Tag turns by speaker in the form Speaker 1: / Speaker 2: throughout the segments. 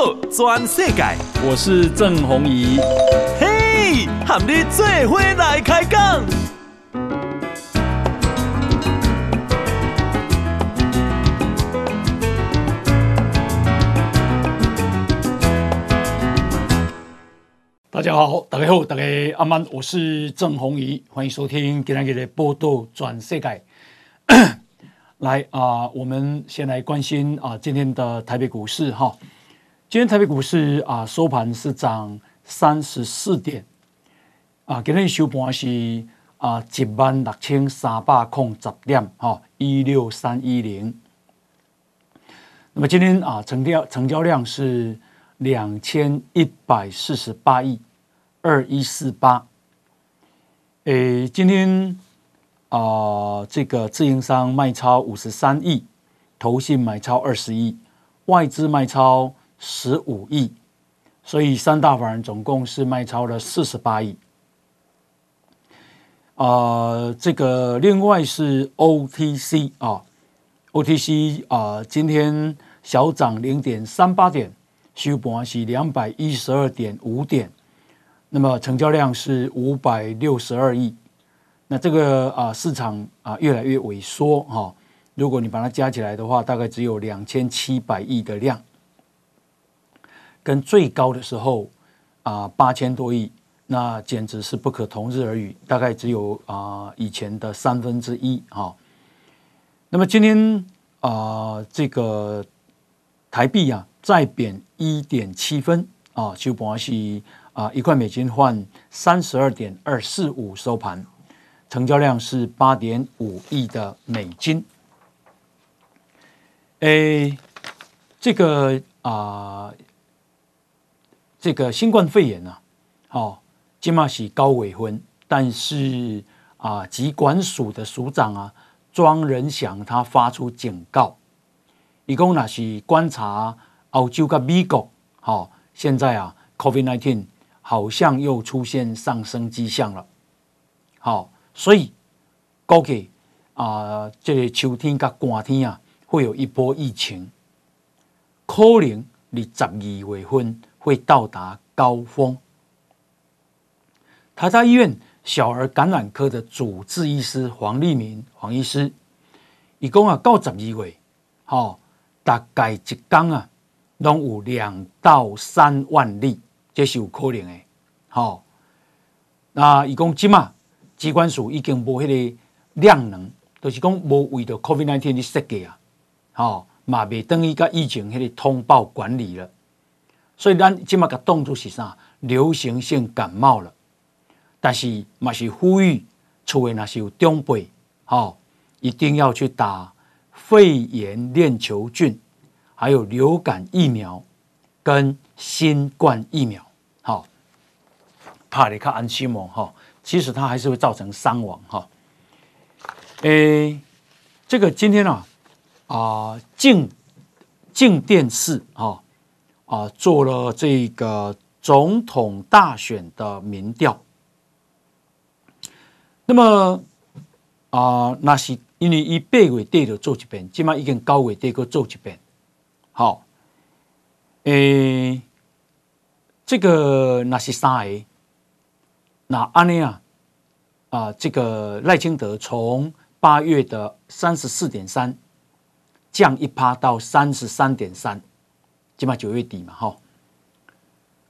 Speaker 1: 报全世界，
Speaker 2: 我是郑弘仪。
Speaker 1: 嘿，和你做伙来开讲。
Speaker 2: 大家好，大家好，大家阿曼，我是郑弘仪，欢迎收听今天的波道转世界。来啊、呃，我们先来关心啊、呃，今天的台北股市哈。今天台北股市啊、收盘是涨三十四点啊，今天收盘是啊一万六千三百空十点哈，一六三一零。那么今天啊，成交成交量是两千一百四十八亿二一四八。诶，今天。啊、呃，这个自营商卖超五十三亿，投信买超二十亿，外资卖超十五亿，所以三大法人总共是卖超了四十八亿。啊、这个另外是 OTC 啊，OTC 啊、今天小涨零点三八点，收盘是两百一十二点五点，那么成交量是五百六十二亿。那这个啊市场啊越来越萎缩哈，如果你把它加起来的话，大概只有两千七百亿的量，跟最高的时候啊八千多亿，那简直是不可同日而语，大概只有啊以前的三分之一哈。那么今天啊这个台币啊再贬一点七分啊，收盘是啊一块美金换三十二点二四五收盘。成交量是八点五亿的美金。诶，这个啊、这个新冠肺炎啊，哦，今嘛是高尾分，但是啊，疾管署的署长啊，庄仁祥他发出警告，一共那是观察澳洲跟美国，好、现在啊，COVID-19 好像又出现上升迹象了，好、所以，估计啊，这个秋天跟寒天啊，会有一波疫情，可能你十二月份会到达高峰。台大医院小儿感染科的主治医师黄立明黄医师，伊讲啊，到十二位，吼，大概一天啊，拢有两到三万例，这是有可能的，吼。那伊讲即嘛。机关署已经无迄个量能，就是讲无为着 COVID-19 的设计啊，吼嘛未等于甲疫情迄个通报管理了，所以咱即马个动作是啥？流行性感冒了，但是嘛是呼吁，厝内若是有长辈，吼一定要去打肺炎链球菌，还有流感疫苗跟新冠疫苗，好，怕你较安心哦，吼。其实它还是会造成伤亡哈。诶，这个今天啊啊，静静电视啊做了这个总统大选的民调。那么啊，那是因为一八月底就做一遍，起码已经九月底个做一遍。好，诶，这个那是啥诶？那安尼啊，啊，这个赖清德从八月的三十四点三降一趴到三十三点三，起码九月底嘛，哈。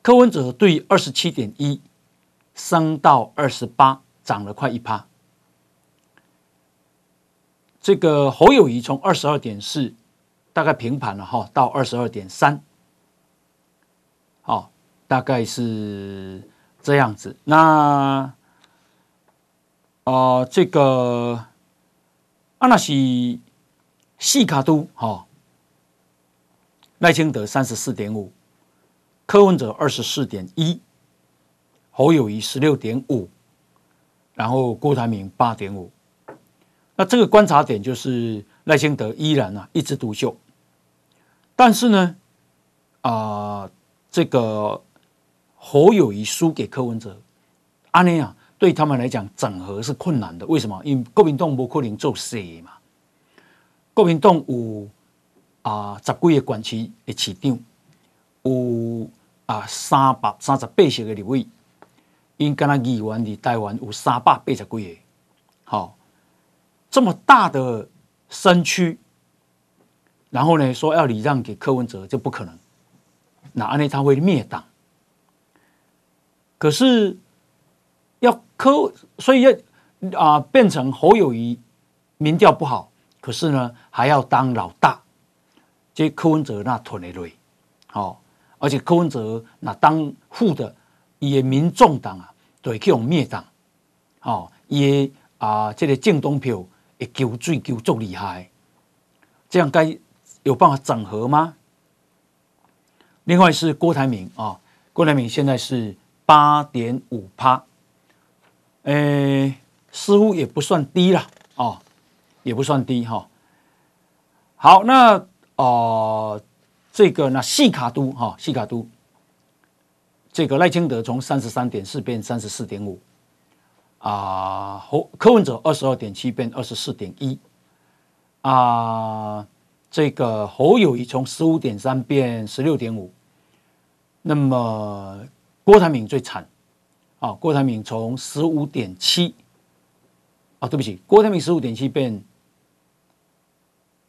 Speaker 2: 柯文哲对二十七点一升到二十八，涨了快一趴。这个侯友宜从二十二点四大概平盘了哈，到二十二点三，好，大概是。这样子，那啊、呃，这个阿纳西西卡都哈，赖清德三十四点五，柯文哲二十四点一，侯友宜十六点五，然后郭台铭八点五。那这个观察点就是赖清德依然啊一枝独秀，但是呢，啊、呃，这个。侯友宜输给柯文哲，安尼啊，对他们来讲整合是困难的。为什么？因为国民党不可能做事嘛。国民党有啊十几个县市的市长，有啊三百三十八席的立委，因跟他议员的台湾有三百八十几个，好，这么大的身躯，然后呢说要礼让给柯文哲就不可能，那安内他会灭党，可是要柯，所以要啊、呃、变成侯友宜民调不好，可是呢还要当老大，这柯文哲那吞的累，好。而且柯文哲那当副的也民众党啊，对，去用灭党，哦，也啊，这个政党票也救最救足厉害，这样该有办法整合吗？另外是郭台铭啊，郭台铭现在是八点五趴，诶，似乎也不算低了哦，也不算低哈、哦。好，那。呃这个呢细卡都哈细卡都，这个赖清德从三十三点四变三十四点五，啊，侯柯文哲二十二点七变二十四点一，啊，这个侯友谊从十五点三变十六点五，那么郭台铭最惨，啊，郭台铭从十五点七，啊，对不起，郭台铭十五点七变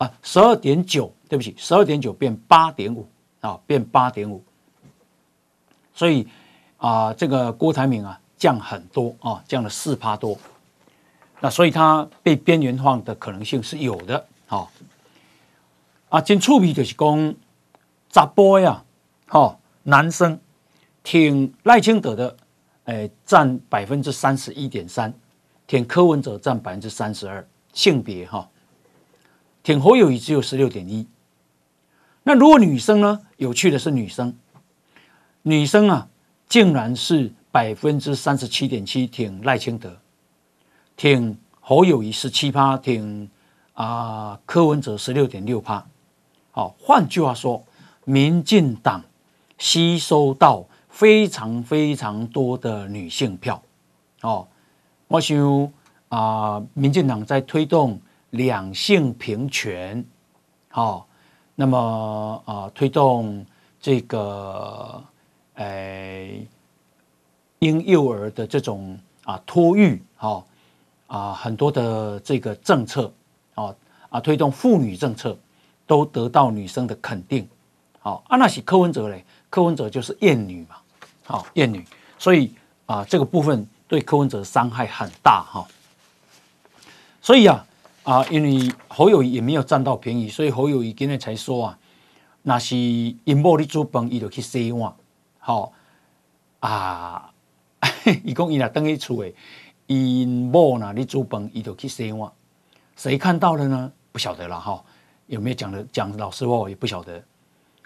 Speaker 2: 啊十二点九。对不起，十二点九变八点五啊，变八点五，所以啊、这个郭台铭啊降很多啊，降了四趴多，那所以他被边缘化的可能性是有的啊。啊，真趣味就是讲杂波呀，哈，男生挺赖清德的，诶，占百分之三十一点三，挺柯文哲占百分之三十二，性别哈，挺侯友宜只有十六点一。那如果女生呢？有趣的是，女生，女生啊，竟然是百分之三十七点七挺赖清德，挺侯友宜十七趴，挺啊柯文哲十六点六趴。好，换句话说，民进党吸收到非常非常多的女性票。哦，我想啊，民进党在推动两性平权。好。那么啊、推动这个呃婴幼儿的这种啊托育，哈啊很多的这个政策，啊啊推动妇女政策，都得到女生的肯定。好，啊那是柯文哲嘞，柯文哲就是厌女嘛，好厌女，所以啊这个部分对柯文哲伤害很大哈。所以啊。啊，因为侯友宜也没有占到便宜，所以侯友宜今天才说啊，那是因某你煮饭，伊就去洗碗。好啊，伊讲伊若等于厝诶，因某呢你煮饭，伊就去洗碗。谁看到了呢？不晓得了哈。有没有讲的讲老实话，我也不晓得。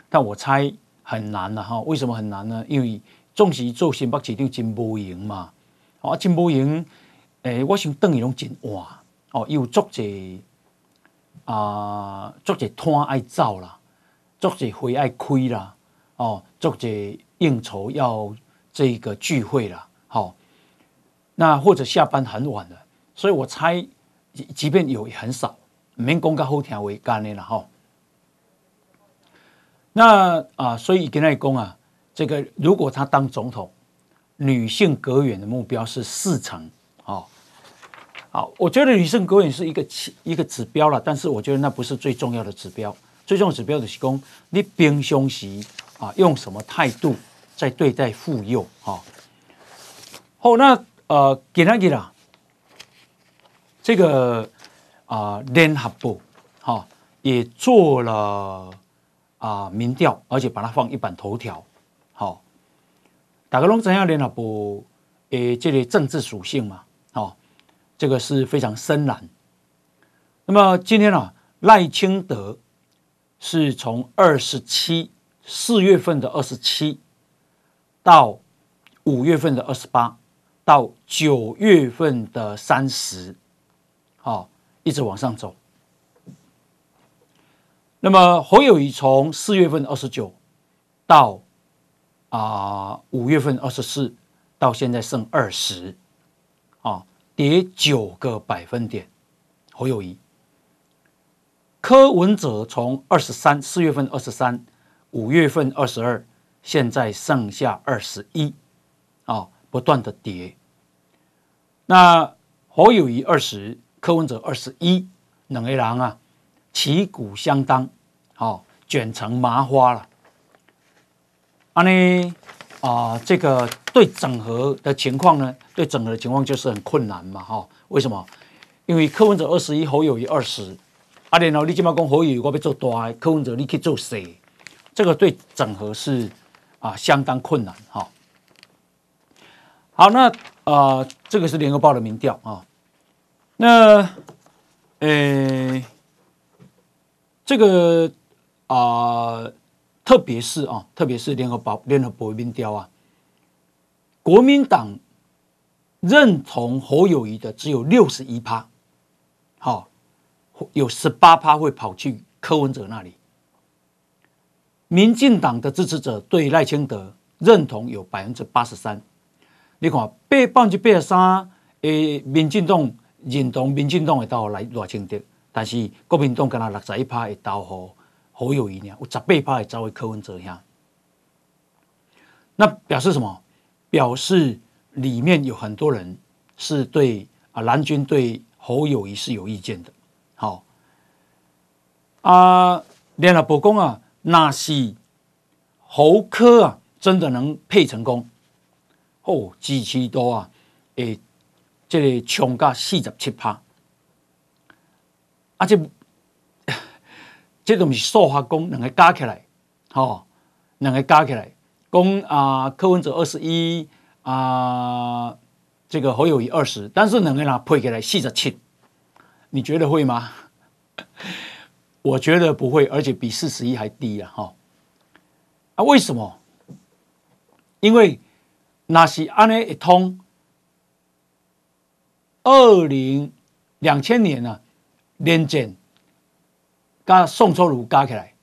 Speaker 2: 但我猜很难了哈。为什么很难呢？因为总是做新北市长真无闲嘛。啊，真无闲。诶，我想等于拢真晚。哦，有足侪啊，足侪摊爱走啦，足侪会爱开啦，哦，足侪应酬要这个聚会啦，好、哦，那或者下班很晚了，所以我猜，即便有也很少，免讲到好听为干的了哈、哦。那啊，所以跟他讲啊，这个如果他当总统，女性阁员的目标是四成，啊。我觉得女性阁员是一个一个指标了，但是我觉得那不是最重要的指标。最重要的指标的是讲你平常时啊用什么态度在对待妇幼啊。好，那呃，今天啦，这个啊联合报哈也做了啊民调，而且把它放一版头条。好，大家拢知影联合报诶，这个政治属性嘛，这个是非常深蓝。那么今天啊，赖清德是从二十七四月份的二十七到五月份的二十八到九月份的三十，好，一直往上走。那么侯友谊从四月份二十九到啊五月份二十四，到现在剩二十，跌九个百分点，侯友宜、柯文哲从二十三四月份二十三，五月份二十二，现在剩下二十一，啊，不断的跌。那侯友宜二十，柯文哲二十一，两个人啊，旗鼓相当，好、哦、卷成麻花了。啊呢啊，这个对整合的情况呢，对整合的情况就是很困难嘛，哈、哦？为什么？因为柯文哲二十一，侯友宜二十，啊，然后你今嘛讲侯友宜我要做大，柯文哲你去做小，这个对整合是啊相当困难，哈、哦。好，那啊、呃，这个是联合报的民调啊。那，呃，这个啊、呃，特别是啊，特别是联合保联合报民调啊，国民党认同侯友谊的只有六十一趴，好，有十八趴会跑去柯文哲那里。民进党的支持者对赖清德认同有百分之八十三。你看，八百分八十三，诶，民进党认同民进党会到来赖清德，但是国民党跟他六十一趴会投侯侯友宜呢，有十八趴会投给柯文哲呀。那表示什么？表示里面有很多人是对啊蓝军对侯友宜是有意见的。好，啊，联合报讲啊，那是侯柯啊，真的能配成功。哦，支持多啊，诶，这个冲到四十七趴，啊，这这都是数学讲，两个加起来，哦，两个加起来，讲啊，柯文哲二十一啊，这个侯友宜二十，但是两个人配起来四十七，你觉得会吗？我觉得不会，而且比四十一还低啊，哈、哦，啊，为什么？因为。那是安尼一通，二零两千年啊，连战加宋楚瑜加起来，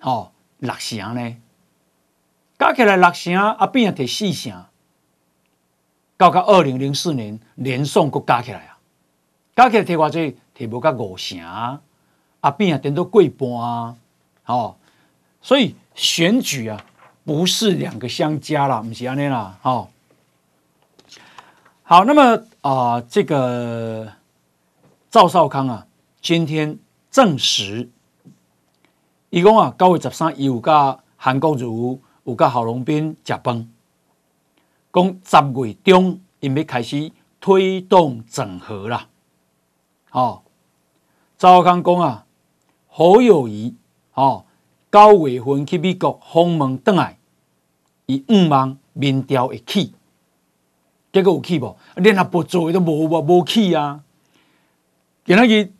Speaker 2: 哦，六成呢，加起来六成，啊变啊摕四成，到到二零零四年连宋搁加起来啊，加起来提偌济，提无到五成，啊变啊顶多过半啊，哦，所以选举啊。不是两个相加了，不是安尼啦，哦，好，那么啊、这个赵少康啊，今天证实，伊讲啊，九月十三伊有甲韩国瑜有甲郝龙斌食饭，讲十月中因要开始推动整合啦，哦，赵少康讲啊，侯友谊，哦。九月份去美国访问回来，伊五万民调会起，结果有起无？连阿不做都无无无起啊！今仔日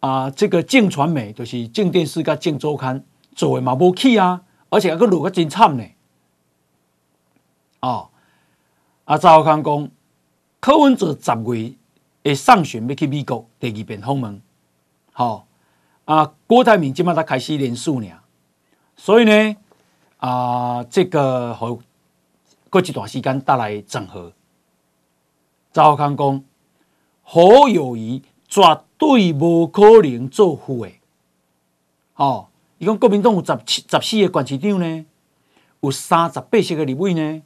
Speaker 2: 啊，这个镜传媒就是镜电视甲镜周刊做诶嘛无起啊，而且还佫落个真惨呢。哦，阿赵康讲，柯文哲十月会上旬要去美国第二遍访问，好、哦。啊，郭台铭今麦他开始连数呢，所以呢，啊，这个和过一段时间带来整合。赵康讲，侯友宜绝对无可能做副的。哦，伊讲国民党有十七、十四个县市长呢，有三十八席个立委呢，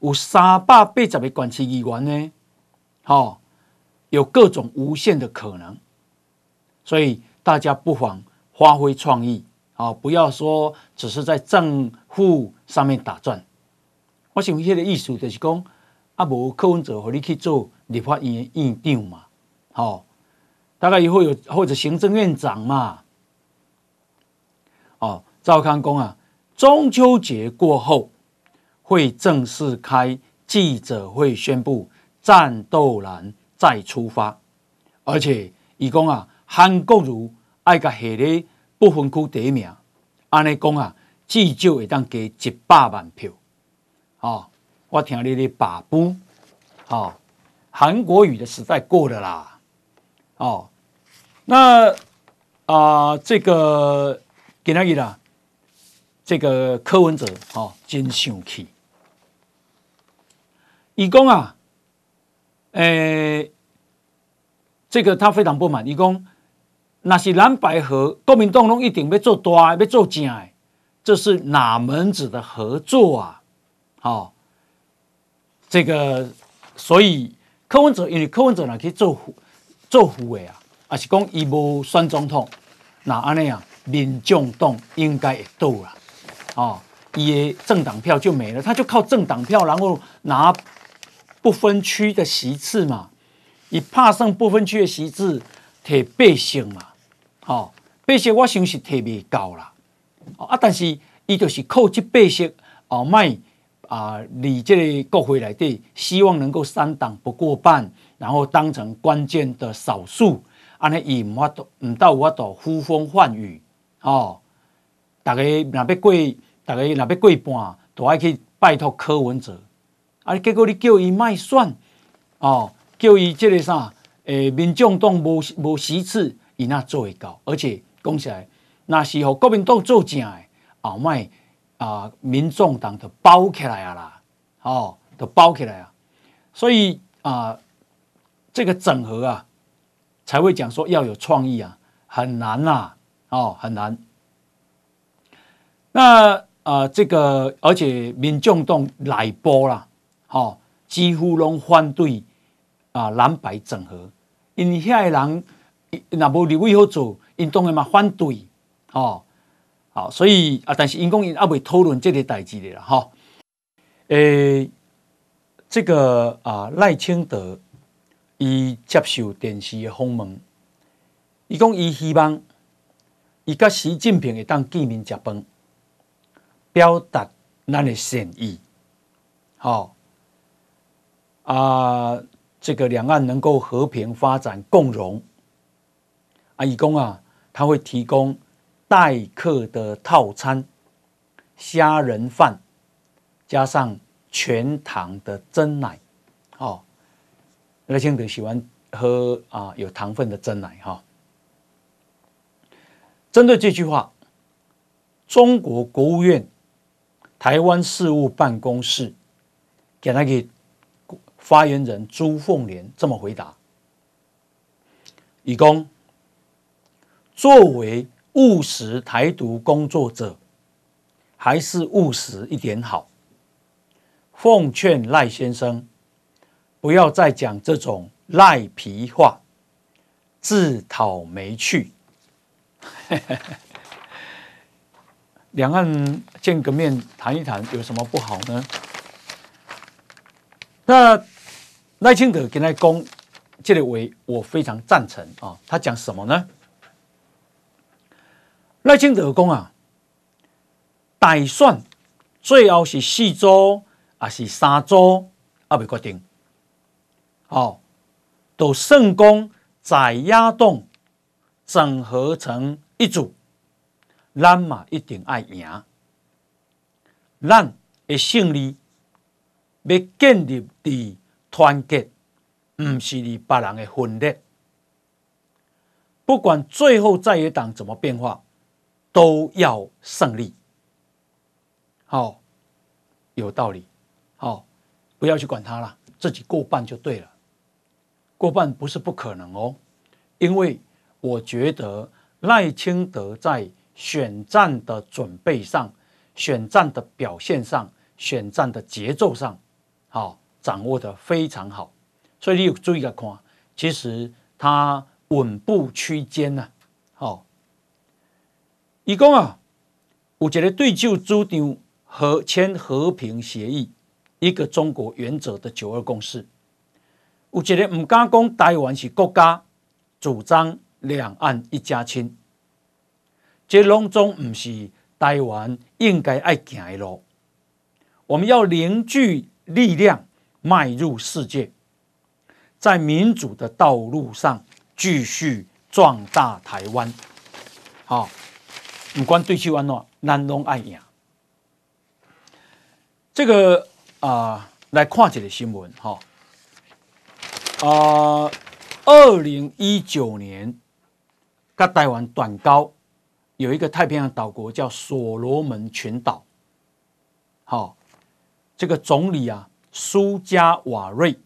Speaker 2: 有三百八十个县市议员呢，哦，有各种无限的可能，所以。大家不妨发挥创意，啊，不要说只是在正负上面打转。我想迄个意思就是讲，啊，无柯文哲和你去做立法院院长嘛，吼，大概以后有或者行政院长嘛，哦，赵康公啊，中秋节过后会正式开记者会，宣布战斗蓝再出发，而且以公啊。韩国瑜爱甲下咧不分区第一名，安尼讲啊，至少会当加一百万票。哦，我听你的把布，哦，韩国瑜的时代过了啦。哦，那啊、这个今仔日啦，这个柯文哲哦，真生气。伊讲啊，诶、这个他非常不满，伊讲。那是蓝白合，国民党拢一定要做大，要做正的，这是哪门子的合作啊？好，这个所以柯文哲因为柯文哲呢可以做做副委啊，是讲伊无选总统，那安尼啊，民众党应该会倒啦，哦，伊的政党票就没了，他就靠政党票，然后拿不分区的席次嘛，伊拍算不分区的席次摕百姓嘛，哦，百姓我想是摕未到啦，啊，但是伊就是靠这百姓哦，卖啊，你这个国会来对，希望能够三党不过半，然后当成关键的少数。安尼伊毋法度，毋到有法度呼风唤雨哦。大家若要过，大家若要过半，都爱去拜托柯文哲。啊，结果你叫伊卖选哦，叫伊即个啥？诶、民众党无无席次，伊那做会到。而且讲起来，若是互国民党做正诶，后卖啊，民众党就包起来啊啦，哦，就包起来啊。所以啊，这个整合啊。才会讲说要有创意啊，很难呐、啊，哦，很难。那、呃，这个而且民众党内部啦，哦，几乎拢反对啊蓝白整合，因为遐个人那无立委好做，因当然嘛反对，哦，好，所以啊，但是因讲因阿未讨论这个代志的啦，哈、哦，诶，这个啊赖清德。伊接受电视的访问，伊讲伊希望伊甲习近平会当见面食饭，表达咱的善意，好啊，这个两岸能够和平发展共荣。啊，伊讲啊，他会提供待客的套餐，虾仁饭加上全糖的珍奶，好。赖清德喜欢喝啊有糖分的珍奶哈。针对这句话，中国国务院台湾事务办公室给那个发言人朱凤莲这么回答：以公作为务实台独工作者，还是务实一点好。奉劝赖先生。不要再讲这种赖皮话，自讨没趣。两岸见个面谈一谈，有什么不好呢？那赖清德跟他讲，这里为我非常赞成啊。他讲什么呢？赖清德讲啊，大选最后是四周还是三周，还未决定。哦，都成功在压动整合成一组，咱嘛一定爱赢。咱的胜利要建立在团结，不是你别人的分裂。不管最后在野党怎么变化，都要胜利。好、哦，有道理。好、哦，不要去管他了，自己过半就对了。过半不是不可能哦，因为我觉得赖清德在选战的准备上、选战的表现上、选战的节奏上，好掌握的非常好，所以你有注意来看，其实他稳步区间呐，好，一共啊，有一个对就主张和签和平协议、一个中国原则的九二共识。有一个唔敢讲台湾是国家，主张两岸一家亲，这拢总唔是台湾应该爱行的路。我们要凝聚力量，迈入世界，在民主的道路上继续壮大台湾。好，唔管对手安怎，咱拢爱赢。这个啊、来看一个新闻哈。啊，二零一九年，跟台湾短高，有一个太平洋岛国叫所罗门群岛。好，这个总理啊，苏加瓦瑞，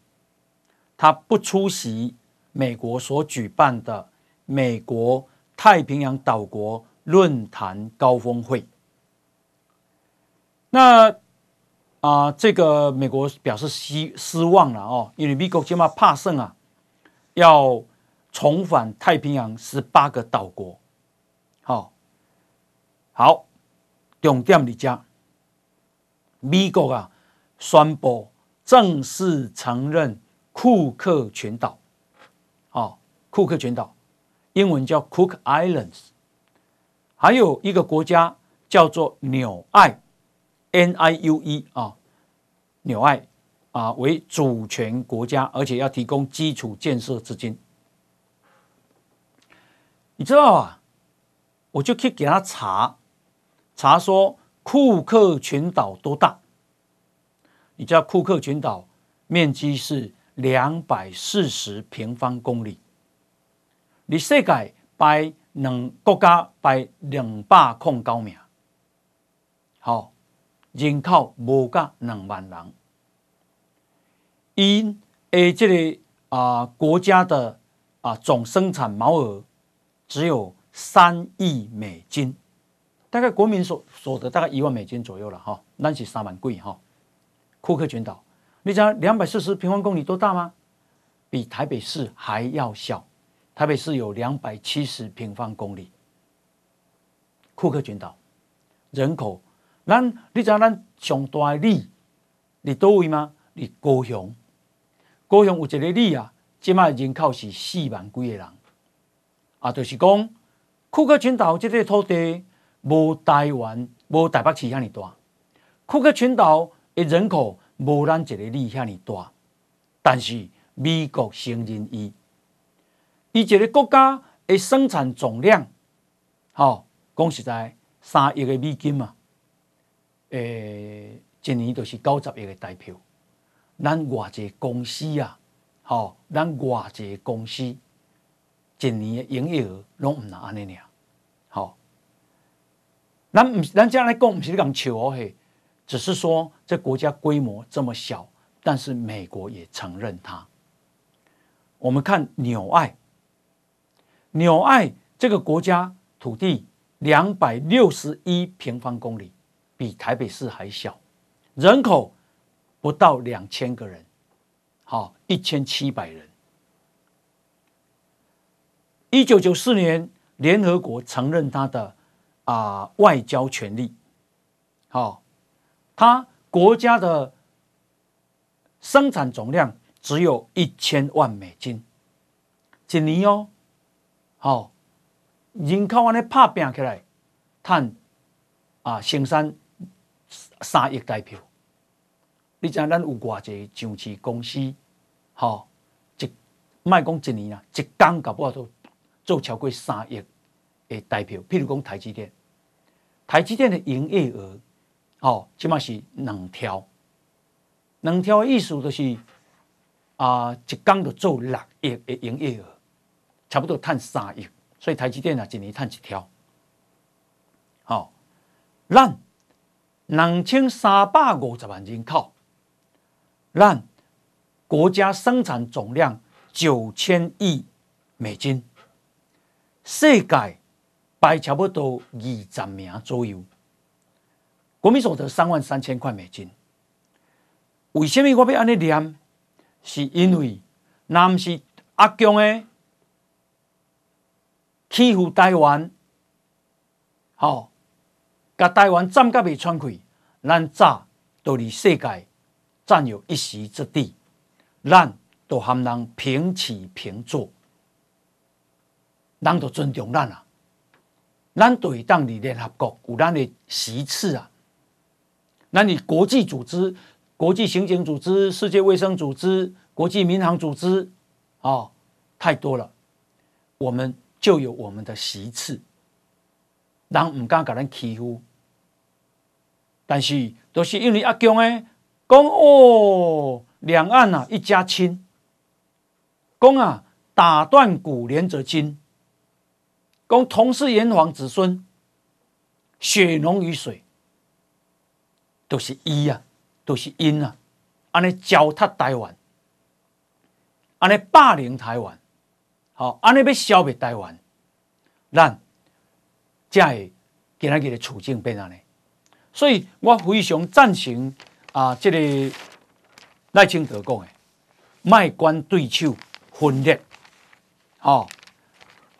Speaker 2: 他不出席美国所举办的美国太平洋岛国论坛高峰会。那啊、这个美国表示失失望了哦，因为美国起码怕胜啊，要重返太平洋十八个岛国。好、哦，好，重点你讲，美国啊宣布正式承认库克群岛。好、哦，库克群岛，英文叫 Cook Islands，还有一个国家叫做纽爱。N I U E 啊，纽爱啊为主权国家，而且要提供基础建设资金。你知道啊？我就去给他查查说库克群岛多大？你知道库克群岛面积是两百四十平方公里，你世界排两国家排两百空高名，好。人口无够两万人，因诶，这个啊国家的啊总生产毛额只有三亿美金，大概国民所所得大概一万美金左右了哈，那是三万贵哈。库克群岛，你知道两百四十平方公里多大吗？比台北市还要小，台北市有两百七十平方公里。库克群岛人口。咱你知影咱上大的里伫叨位吗？伫高雄，高雄有一个里啊，即卖人口是四万几个人，啊，就是讲库克群岛即个土地无台湾无台北市遐尔大，库克群岛的人口无咱一个里遐尔大，但是美国承认伊，伊一个国家的生产总量，吼讲实在三亿个美金嘛。诶，一年就是九十亿个代票，咱偌济公司啊，吼，咱偌济公司，一年的营业额拢毋能安尼尔，吼，咱毋，咱这样来讲，毋是讲笑哦嘿，只是说这国家规模这么小，但是美国也承认它。我们看纽爱，纽爱这个国家土地两百六十一平方公里。比台北市还小，人口不到两千个人，好，一千七百人。一九九四年，联合国承认他的啊外交权利，好，他国家的生产总量只有一千万美金，一年哦，好，人口安尼拍拼起来，碳啊生产。三亿台票，你知影咱有偌济上市公司，吼，一卖讲一年啊，一工搞不好都做超过三亿的台票。譬如讲台积电，台积电的营业额，吼，起码是两条，两条的意思就是啊，一工就做六亿的营业额，差不多赚三亿。所以台积电啊，一年赚一条，好，咱。两千三百五十万人口，咱国家生产总量九千亿美金，世界排差不多二十名左右，国民所得三万三千块美金。为什么我要安尼念？是因为咱是阿强诶欺负台湾，好。甲台湾占甲未喘气，咱早都伫世界占有一席之地，咱都含人平起平坐，人都尊重咱啊，咱对当伫联合国有咱的席次啊，咱伫国际组织、国际刑警组织、世界卫生组织、国际民航组织，哦，太多了，我们就有我们的席次，人唔敢甲咱欺负。但是都是因为阿强诶，讲哦，两岸啊一家亲，讲啊打断骨连着筋，讲同是炎黄子孙，血浓于水，都是伊啊，都是因啊，安尼糟蹋台湾，安尼霸凌台湾，好，安尼要消灭台湾，咱才会今仔日的处境变安尼。所以我非常赞成啊，这个赖清德讲的，卖官对手分裂，哦，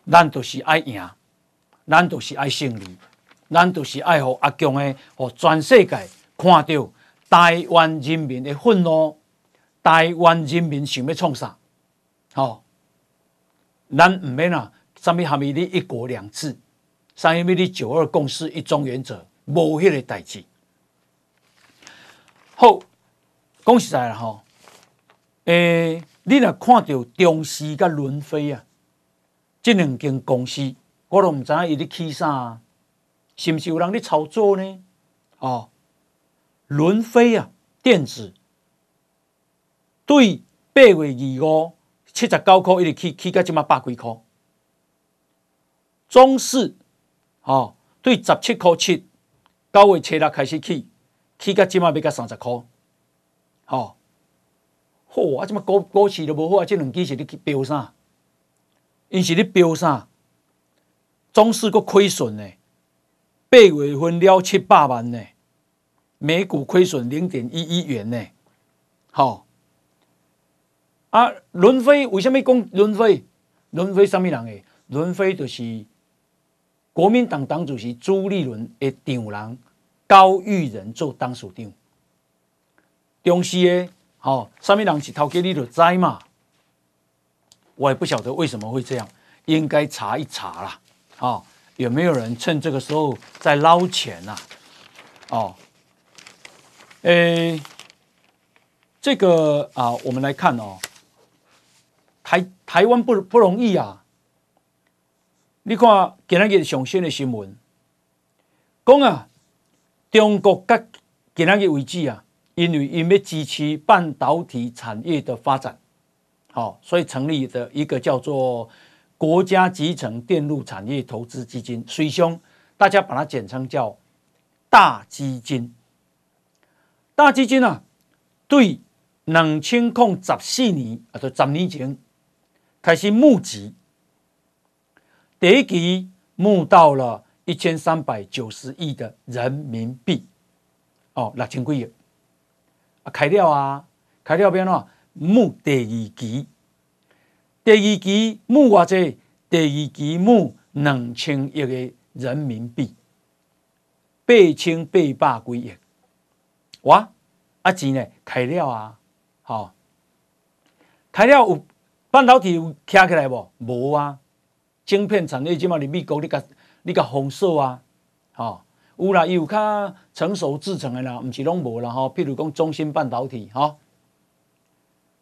Speaker 2: 咱都是爱赢，咱都是爱胜利，咱都是爱和阿强的和全世界看到台湾人民的愤怒，台湾人民想要创啥，哦，咱唔免啊，什么哈密的一国两制，什么的九二共识一中原则。无迄个代志，好，讲实在啦吼，诶、你若看到中视甲伦飞啊，这两间公司，我都毋知影伊咧起啥，是毋是有人咧操作呢？哦，伦飞啊，电子对八月二五七十九块一直起，起到即马百几块，中视哦，对十七块七。九月七日开始起，起到今麦要到三十块，吼，好啊！即麦股股市都无好啊，这两支是咧去飙啥？因是咧飙啥？中视阁亏损呢？八月份了七百万呢？每股亏损零点一一元呢？好啊！伦飞为什么讲伦飞？伦飞什么人诶？伦飞就是。国民党党主席朱立伦的长人高育仁做当属长，中视的，好，什么人是头家你就知嘛？我也不晓得为什么会这样，应该查一查啦，哦，有没有人趁这个时候在捞钱呐？哦，诶，这个啊，我们来看哦，台台湾不不容易啊。你看今仔日上新的新闻，讲啊，中国甲今仔日为止啊，因为因要支持半导体产业的发展，好，所以成立的一个叫做国家集成电路产业投资基金，水兄，大家把它简称叫大基金。大基金啊，对两千零十四年啊，就十年前开始募集。第一期募到了一千三百九十亿的人民币，哦，六千几亿。啊，开了啊，开了边喏，募第二期，第二期募偌济，第二期募两千亿的人民币，八千八百几亿，哇，啊钱呢？开了啊，好、开了有半导体有起来无？无啊。晶片产业即嘛，伫美国你甲你甲封锁啊，吼有啦，伊有较成熟制成的啦，毋是拢无啦吼。譬如讲中芯半导体吼，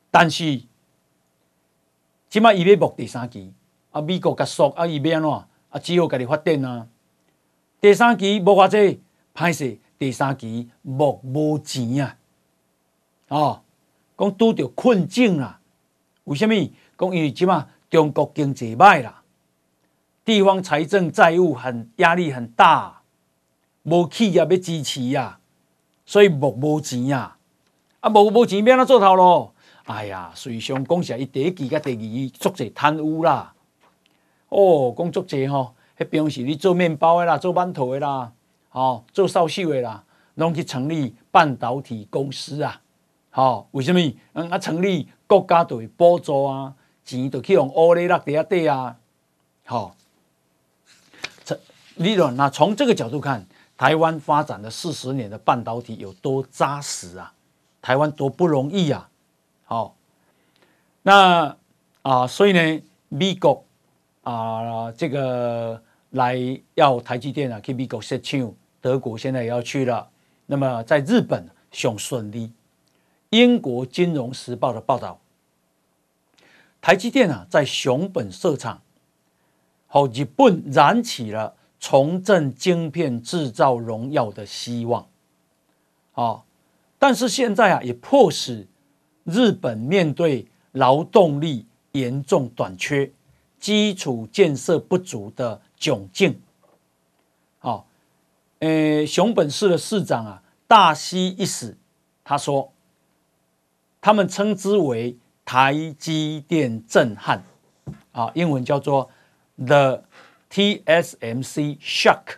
Speaker 2: 但是即嘛伊要募第三期，啊美国甲缩啊伊要安怎啊只好家己发展啊。第三期无偌济，歹势第三期募无钱啊，哦，讲拄着困境啦。为虾米？讲因为即嘛中国经济歹啦。地方财政债务很压力很大，无企业要支持呀，所以无无钱呀，啊无无钱要安怎做头路？哎呀，随上讲起，伊第一期甲第二期足侪贪污啦，哦，讲足侪吼，迄边是你做面包的啦，做馒头的啦，哦，做扫帚的啦，拢去成立半导体公司啊，好，为什么？嗯啊，成立国家队补助啊，钱就去用乌里落地下底啊，好。理论，那从这个角度看，台湾发展了四十年的半导体有多扎实啊？台湾多不容易啊！好，那啊，所以呢，美国啊，这个来要台积电啊，去美国设厂，德国现在也要去了。那么在日本想顺利，英国金融时报的报道，台积电啊，在熊本设厂，好，日本燃起了。重振晶片制造荣耀的希望，啊！但是现在啊，也迫使日本面对劳动力严重短缺、基础建设不足的窘境。好，呃，熊本市的市长啊，大西一史他说，他们称之为台积电震撼，啊，英文叫做 The。TSMC shock，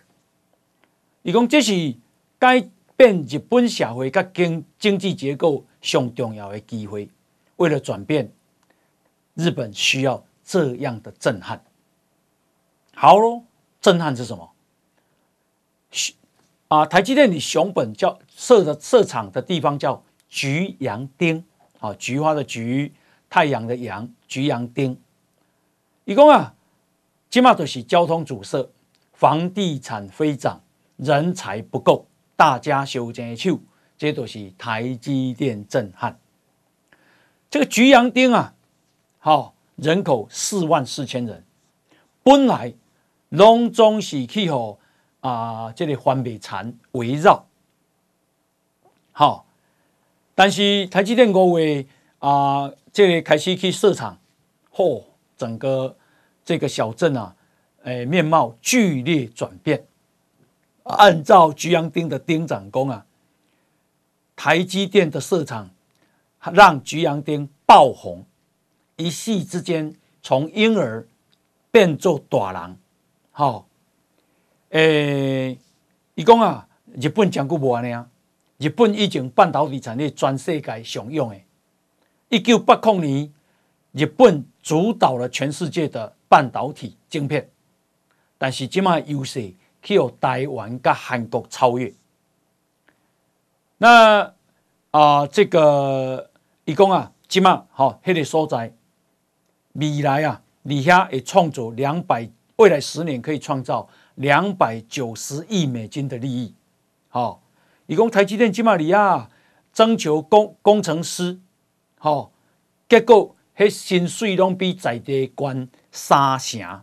Speaker 2: 伊讲这是改变日本社会跟经经济结构上重要的机会。为了转变，日本需要这样的震撼。好喽，震撼是什么？啊，台积电你熊本叫设的设厂的地方叫菊阳町，啊，菊花的菊，太阳的阳，菊阳町。一共啊，起码都是交通阻塞，房地产飞涨，人才不够，大家修剪手，这都是台积电震撼。这个菊阳町啊，好，人口四万四千人，本来拢总是气候啊，这里环北产围绕，好，但是台积电五月啊，这里开始去设厂，嚯，整个这个小镇啊，诶，面貌剧烈转变。按照菊阳町的町长工啊，台积电的市场。让菊阳町爆红，一夕之间从婴儿变做大人。好，诶，伊讲啊，日本讲过无安尼啊，日本已经半导体产业全世界上用诶。一九八零年，日本主导了全世界的半导体晶片，但是今麦优势去由台湾跟韩国超越。那啊、呃，这个。伊讲啊，即马吼，迄个所在未来啊，里遐会创造两百，未来十年可以创造两百九十亿美金的利益。好，伊讲台积电即马里啊，征求工工程师，好，结果迄薪水拢比在地高三成。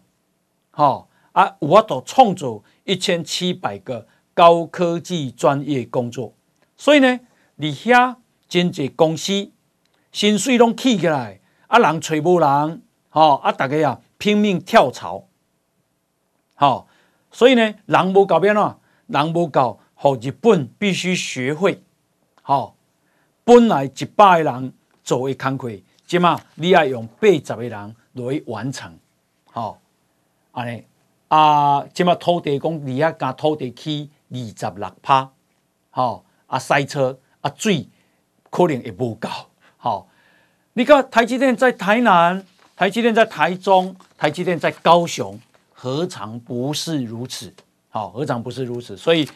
Speaker 2: 好啊，有法度创造一千七百个高科技专业工作。所以呢，你遐真济公司。薪水拢起起来，啊人找无人，吼啊大家啊拼命跳槽，好，所以呢人无够变啊，人无够，互日本必须学会，好，本来一百个人做一工课，即马你要用八十个人来完成，好，安尼啊，即马土地公你遐加土地起二十六趴，好，啊塞车啊水可能会无够。好，你看台积电在台南，台积电在台中，台积电在高雄，何尝不是如此？好，何尝不是如此？所以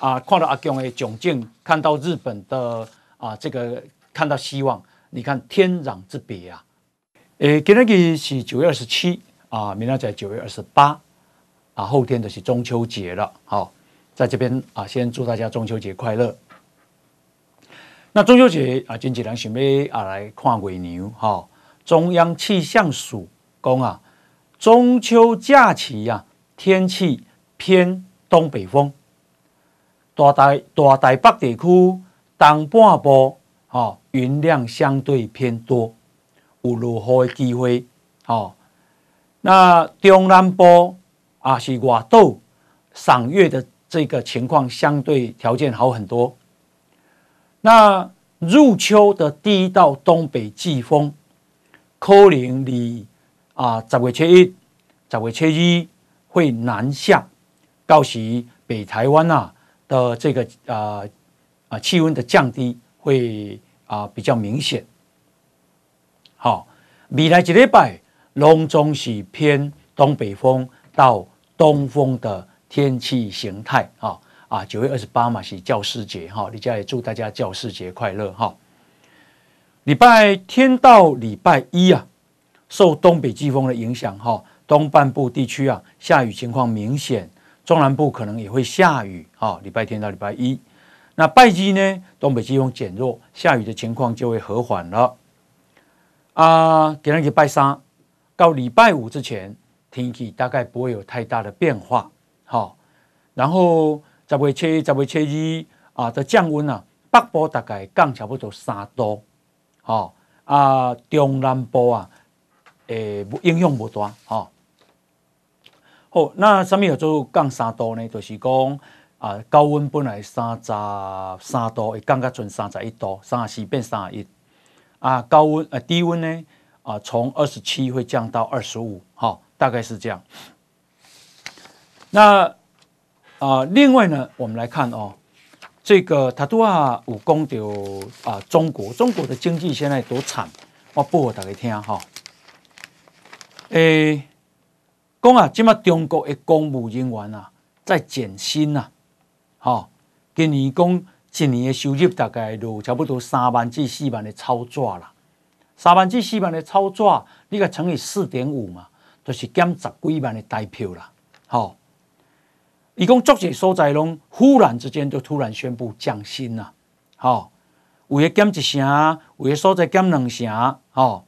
Speaker 2: 啊，看到阿强的窘境，看到日本的啊这个看到希望，你看天壤之别啊！诶，今天日是九月二十七啊，明天在九月二十八啊，后天就是中秋节了。好，在这边啊，先祝大家中秋节快乐。那中秋节啊，经济人准备啊来看月牛哈。中央气象署讲啊，中秋假期呀、啊，天气偏东北风，大台大台北地区东半部哈云量相对偏多，有落雨的机会。好，那中南部啊是外岛赏月的这个情况相对条件好很多。那入秋的第一道东北季风，可能离啊十月七一、十月七一会南下，到时北台湾啊的这个啊啊气温的降低会啊比较明显。好，未来几礼拜隆中是偏东北风到东风的天气形态啊。啊，九月二十八嘛是教师节哈，李家也祝大家教师节快乐哈。礼拜天到礼拜一啊，受东北季风的影响哈，东半部地区啊下雨情况明显，中南部可能也会下雨哈。礼拜天到礼拜一，那拜一呢，东北季风减弱，下雨的情况就会和缓了。啊，给人礼拜三到礼拜五之前，天气大概不会有太大的变化哈，然后。十月初一、十月初二啊的降温啊，北部大概降差不多三度，好啊，中南部啊，诶，影响不大，好。好，那什么叫做降三度呢？就是讲啊，高温本来三十三度，会降到剩三十一度，三十四变三十一。啊，高温啊，低温呢啊，从二十七会降到二十五，好，大概是这样。那啊，另外呢，我们来看哦，这个他都啊有讲到啊，中国中国的经济现在多惨，我报给大家听哈。诶，讲啊，今麦中国的公务人员啊，在减薪呐，好，今年讲一年的收入大概都差不多三万至四万的操作啦，三万至四万的操作，你个乘以四点五嘛，就是减十几万的台票啦，吼！伊讲足些所在拢忽然之间就突然宣布降薪了，好，有的减一成，有的所在减两成，吼。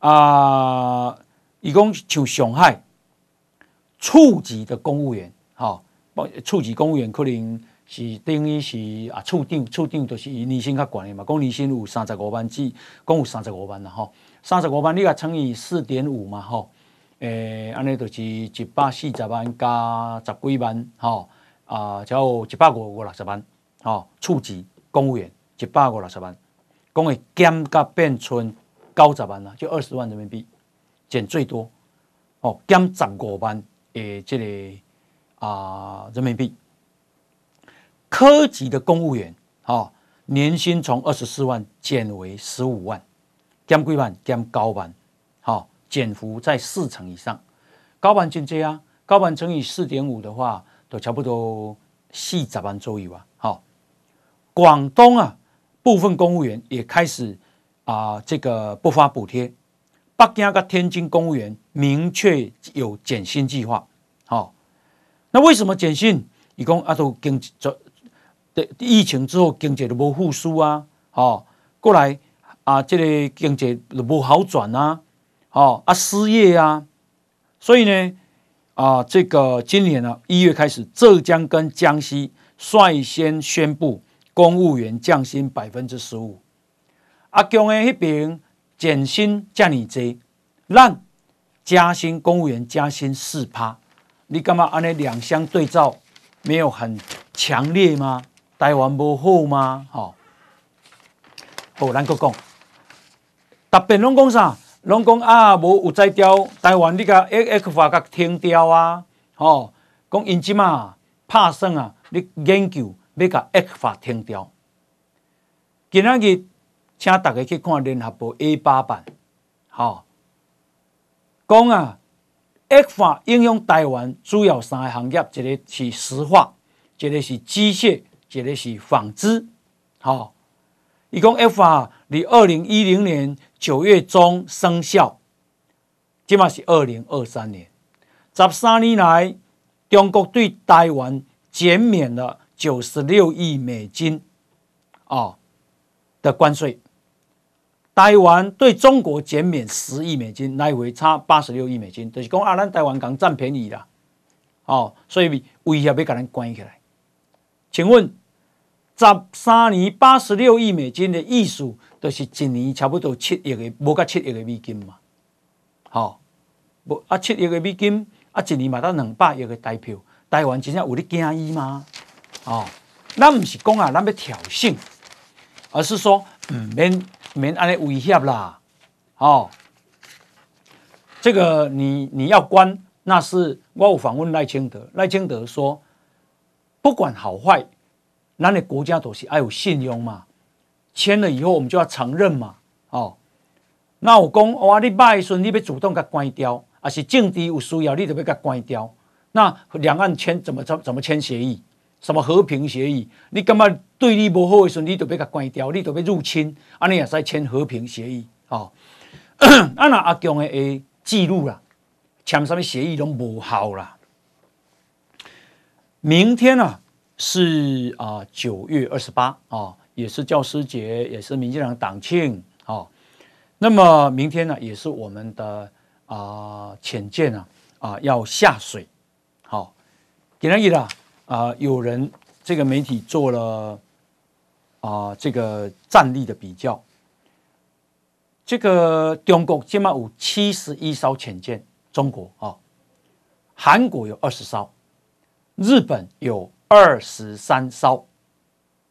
Speaker 2: 啊，伊讲像上海处级的公务员，好，处级公务员可能是等于是啊处长，处长就是年薪较悬的嘛，讲年薪有三十五万至，讲有三十五万啦，吼，三十五万你甲乘以四点五嘛，吼。诶，安尼就是一百四十万加十几万，吼啊，才有一百五五六十万，吼，处级公务员一百五六十万，讲会减甲变成九十万啦，就二十万人民币，减最多，哦，减十五万诶，这个啊人民币。科级的公务员，吼，年薪从二十四万减为十五万，减几万？减九万，吼。减幅在四成以上，高板就这样，高板乘以四点五的话，都差不多四十万左右啊。好，广东啊，部分公务员也开始啊、呃，这个不发补贴。北京跟天津公务员明确有减薪计划。好，那为什么减薪？一共啊都经济的疫情之后经济都无复苏啊。好，过来啊，这个经济都无好转啊。好啊，失业啊，所以呢，啊，这个今年呢一月开始，浙江跟江西率先宣布公务员降薪百分之十五。阿强的那边减薪降你这，让加薪公务员加薪四趴，你干嘛按那两相对照，没有很强烈吗？台湾无好吗？好，好，咱搁讲，特别拢讲啥？拢讲啊，无有在调台湾，你甲 F 法甲停掉啊！吼，讲因即嘛拍算啊，你研究要甲 X 法停掉。今仔日请大家去看联合报 A 八版，吼，讲啊，X 法应用台湾主要三个行业，一个是石化，一个是机械，一个是纺织，吼。伊讲 FR 离二零一零年。九月中生效，即嘛是二零二三年，十三年来，中国对台湾减免了九十六亿美金，啊的关税，台湾对中国减免十亿美金，来回差八十六亿美金，就是讲啊，咱台湾港占便宜啦，哦，所以威胁要把咱关起来。请问，十三年八十六亿美金的意思？都是一年差不多七亿个，无甲七亿个美金嘛，好，无啊七亿个美金，啊一年嘛到两百亿个台票，台湾真正有你惊伊吗？哦，咱毋是讲啊，咱要挑衅，而是说唔免免安尼威胁啦，哦，这个你你要关，那是我有访问赖清德，赖清德说，不管好坏，咱的国家都是爱有信用嘛。签了以后，我们就要承认嘛，哦，那我讲，哇，你卖的时候，你要主动给关掉，还是政治有需要，你就要给关掉。那两岸签怎么怎怎么签协议？什么和平协议？你干嘛对你不好的时候，你就要给关掉，你就要入侵，啊，你也是签和平协议，哦，啊那阿强的记录啦，签什么协议都不好啦。明天啊是啊九月二十八啊。也是教师节，也是民进党党庆，啊，那么明天呢，也是我们的啊潜舰啊啊要下水，好，简单一点啊，有人这个媒体做了啊这个战力的比较，这个中国起码有七十一艘潜舰，中国啊，韩国有二十艘，日本有二十三艘，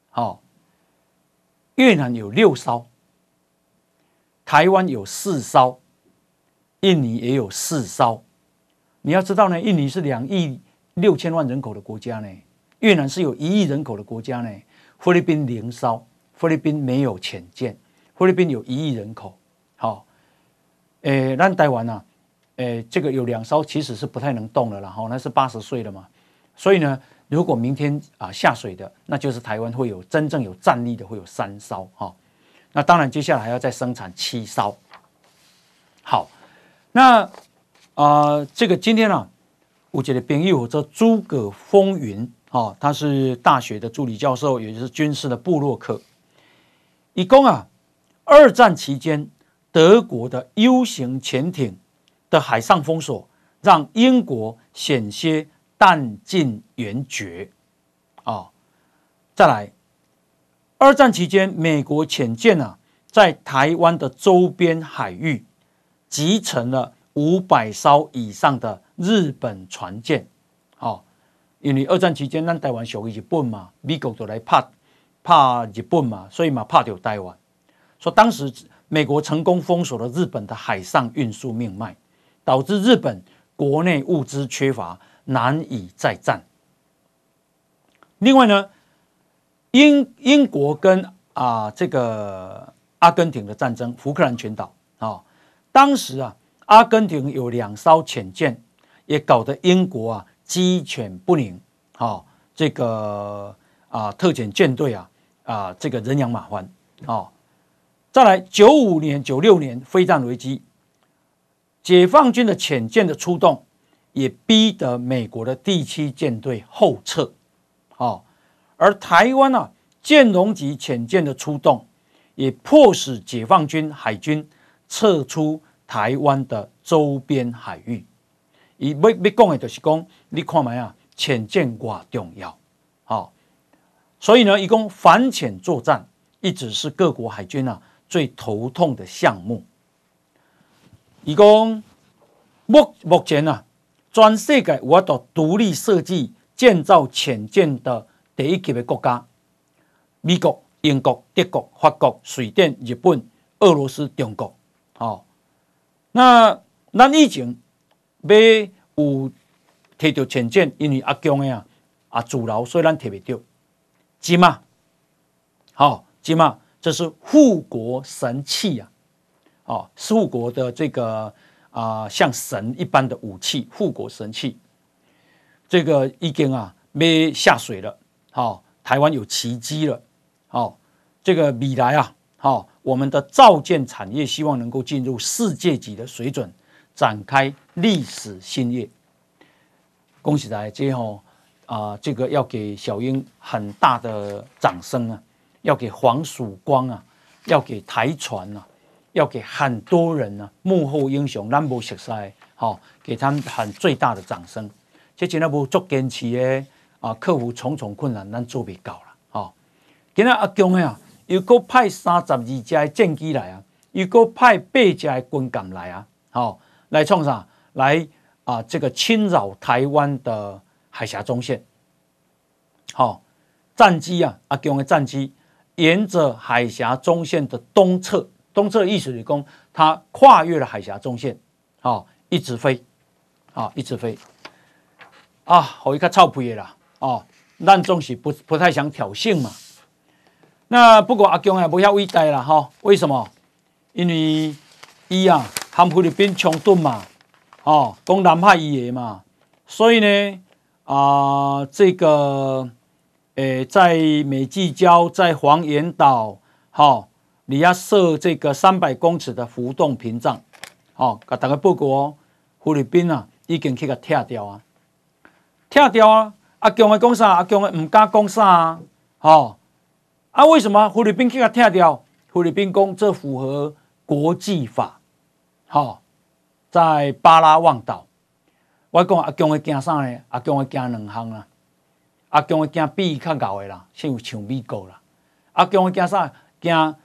Speaker 2: 好。越南有六艘，台湾有四艘，印尼也有四艘。你要知道呢，印尼是两亿六千万人口的国家呢，越南是有一亿人口的国家呢，菲律宾零艘，菲律宾没有潜舰，菲律宾有一亿人口，好，诶，那台湾呢，诶，这个有两艘其实是不太能动了，然后那是八十岁了嘛，所以呢，如果明天啊下水的，那就是台湾会有真正有战力的会有三艘哈，那当然接下来还要再生产七艘，好，那啊、这个今天呢、啊。我觉得朋友叫诸葛风云，哦，他是大学的助理教授，也就是军事的部落客。一共啊，二战期间德国的 U 型潜艇的海上封锁，让英国险些弹尽援绝。啊，再来，二战期间美国潜舰啊，在台湾的周边海域集成了五百艘以上的。日本船舰，哦，因为二战期间，咱台湾属于日本嘛，美国就来怕怕日本嘛，所以嘛怕掉台湾。说当时美国成功封锁了日本的海上运输命脉，导致日本国内物资缺乏，难以再战。另外呢，英英国跟啊、这个阿根廷的战争，福克兰群岛啊、哦，当时啊，阿根廷有两艘潜舰。也搞得英国啊鸡犬不宁，好，这个啊特遣舰队啊啊这个人仰马翻，好，再来九五年九六年非战危机，解放军的潜舰的出动，也逼得美国的第七舰队后撤，好，而台湾啊建龙级潜舰的出动，也迫使解放军海军撤出台湾的周边海域。伊要要讲的，就是讲，你看嘛呀，潜舰寡重要，好，所以呢，一共反潜作战一直是各国海军啊最头痛的项目。一共目目前啊，全世界我都独立设计建造潜舰的第一级的国家，美国、英国、德国、法国、瑞典、日本、俄罗斯、中国，好，那咱以前。要有摕到潜舰，因为阿强的啊啊阻挠，所以咱摕不到。是嘛？好，是嘛？这是护国神器呀！哦，护国的这个啊，像神一般的武器，护国神器。这个已经啊，没下水了。好，台湾有奇迹了。好，这个未来啊，好，我们的造舰产业希望能够进入世界级的水准。展开历史新页，恭喜大家最后啊，这个要给小英很大的掌声啊，要给黄曙光啊，要给台船啊，要给很多人啊，幕后英雄咱无熟悉，好，给他们很最大的掌声。这真的无足坚持的啊，克服重重困难，咱做未到了。好，今日阿强啊，又搁派三十二架战机来啊，又搁派八架军舰来啊，好。来创啥？来啊！这个侵扰台湾的海峡中线。好，战机啊，阿强的战机沿着海峡中线的东侧，东侧意思是讲，它跨越了海峡中线，好，一直飞，啊，一直飞。啊，好一个臭屁的啦！哦，咱总是不不太想挑衅嘛。那不过阿强也不要伟大了哈？为什么？因为一样。和菲律宾冲突嘛，哦，攻南海一夜嘛，所以呢，啊、呃，这个，诶，在美济礁，在黄岩岛，好、哦，你要设这个三百公尺的浮动屏障，哦，给大家报告哦，菲律宾啊，已经去个拆掉啊，拆掉啊，阿强的讲啥？阿强的唔敢讲啥啊，哦，啊，为什么菲律宾去个拆掉？菲律宾讲这符合国际法。好、在巴拉望岛，我讲阿强会惊啥呢？阿强会惊两项啦。阿强会惊比伊较高的啦，像像美国啦。阿强会惊啥？惊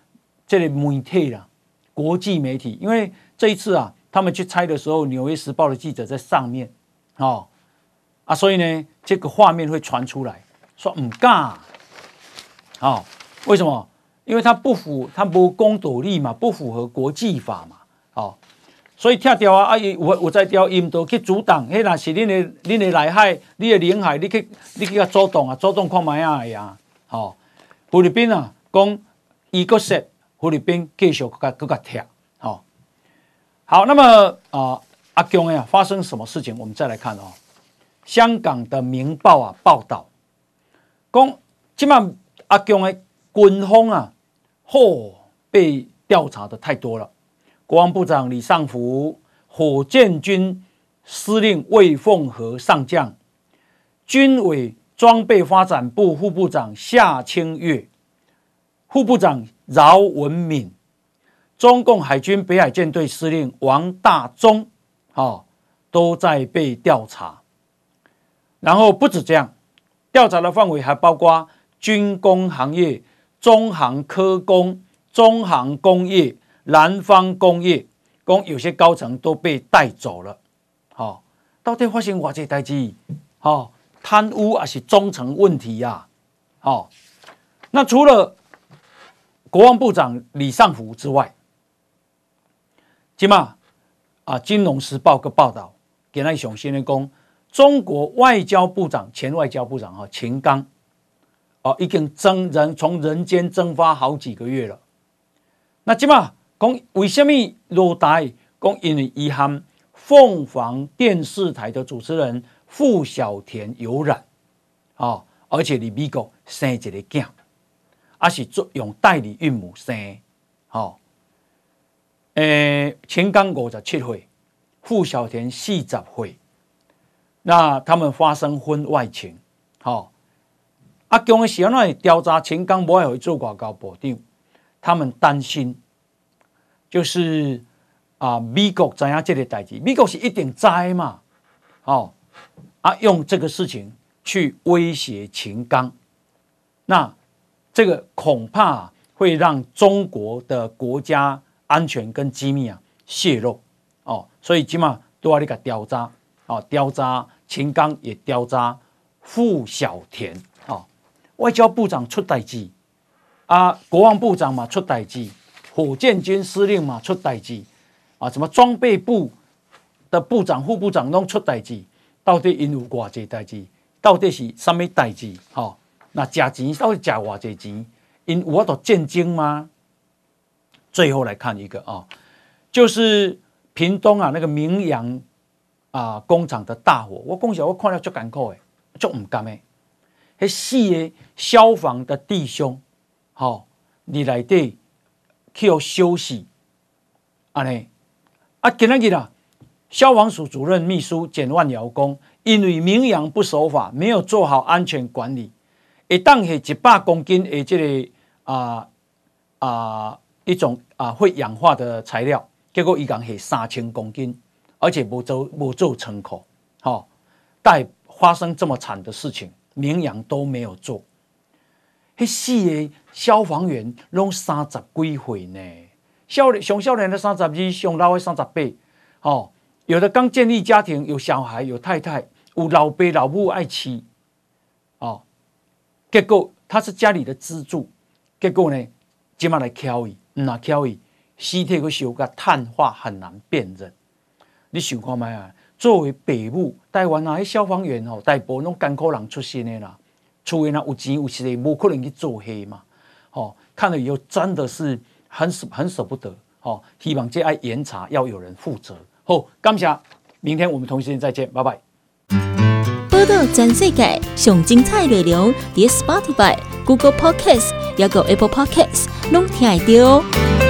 Speaker 2: 这个媒体啦，国际媒体。因为这一次啊，他们去拆的时候，《纽约时报》的记者在上面，哦，啊，所以呢，这个画面会传出来，说唔敢。哦，为什么？因为他不符，他不公斗力嘛，不符合国际法嘛。哦。所以拆掉啊，啊，伊有有在调，印度去阻挡。迄若是恁的恁的内海，你的领海，你去你去甲阻挡啊，阻挡看觅啊呀，吼。菲律宾啊，讲伊个说菲律宾继续搁搁甲拆，吼。好，那么啊、阿共呀，发生什么事情？我们再来看哦。香港的《明报》啊报道，讲今晚阿共的军方啊，嚯、被调查的太多了。国防部长李尚福、火箭军司令魏凤和上将、军委装备发展部副部长夏清月、副部长饶文敏、中共海军北海舰队司令王大中，啊，都在被调查。然后不止这样，调查的范围还包括军工行业、中航科工、中航工业。南方工业，工有些高层都被带走了，好、哦，到底发生哪些代志？好、哦，贪污还是忠诚问题呀、好、哦，那除了国防部长李尚福之外，今嘛啊，《金融时报》个报道，给那熊先生讲，中国外交部长前外交部长哈秦刚，哦，已经征人从人间蒸发好几个月了，那今嘛。讲为什么落台？讲因为伊和凤凰电视台的主持人傅小田有染，啊，而且你美国生一个囝，啊是做用代理孕母生，好，诶，秦刚五十七岁，傅小田四十岁，那他们发生婚外情，好，阿强的时候呢调查秦刚不会做广告部长，他们担心。就是啊，美国知影这个代志，美国是一定知嘛，哦，啊，用这个事情去威胁秦刚，那这个恐怕会让中国的国家安全跟机密啊泄露，哦，所以起码都要你个刁渣，哦，刁渣秦刚也刁渣傅小田，哦，外交部长出代志，啊，国防部长嘛出代志。火箭军司令嘛出代志啊，什么装备部的部长、副部长都出代志，到底因有偌济代志？到底是什么代志？哈，那假钱到底假偌济钱？因有法度见证吗？最后来看一个啊，就是屏东啊那个明扬啊工厂的大火，我讲实我看了足艰苦诶，足唔甘诶，迄四个消防的弟兄，好，你来对。去休息，安尼啊，今仔日啊，消防署主任秘书简万尧讲，因为明扬不守法，没有做好安全管理，一当是一百公斤的这个啊啊一种啊会氧化的材料，结果一讲是三千公斤，而且不做不做仓库，好，但发生这么惨的事情，明扬都没有做。迄四个消防员拢三十几岁呢，少年上少年的三十二，上老的三十八。哦，有的刚建立家庭，有小孩，有太太，有老爸老母爱妻。哦，结果他是家里的支柱，结果呢，今嘛来敲伊，唔那敲伊，尸体个烧个碳化很难辨认。你想看觅啊？作为北部台湾啊，迄消防员哦，大部分拢艰苦人出身的啦。除非呢有钱有势力，无可能去做黑嘛。哦，看了以后真的是很舍很舍不得。哦，希望这爱严查，要有人负责。好，感谢，明天我们同时间再见，拜拜。
Speaker 3: 报道全世界上精彩内容，伫 Spotify、Google Podcasts，还有 Apple Podcasts，拢听得到。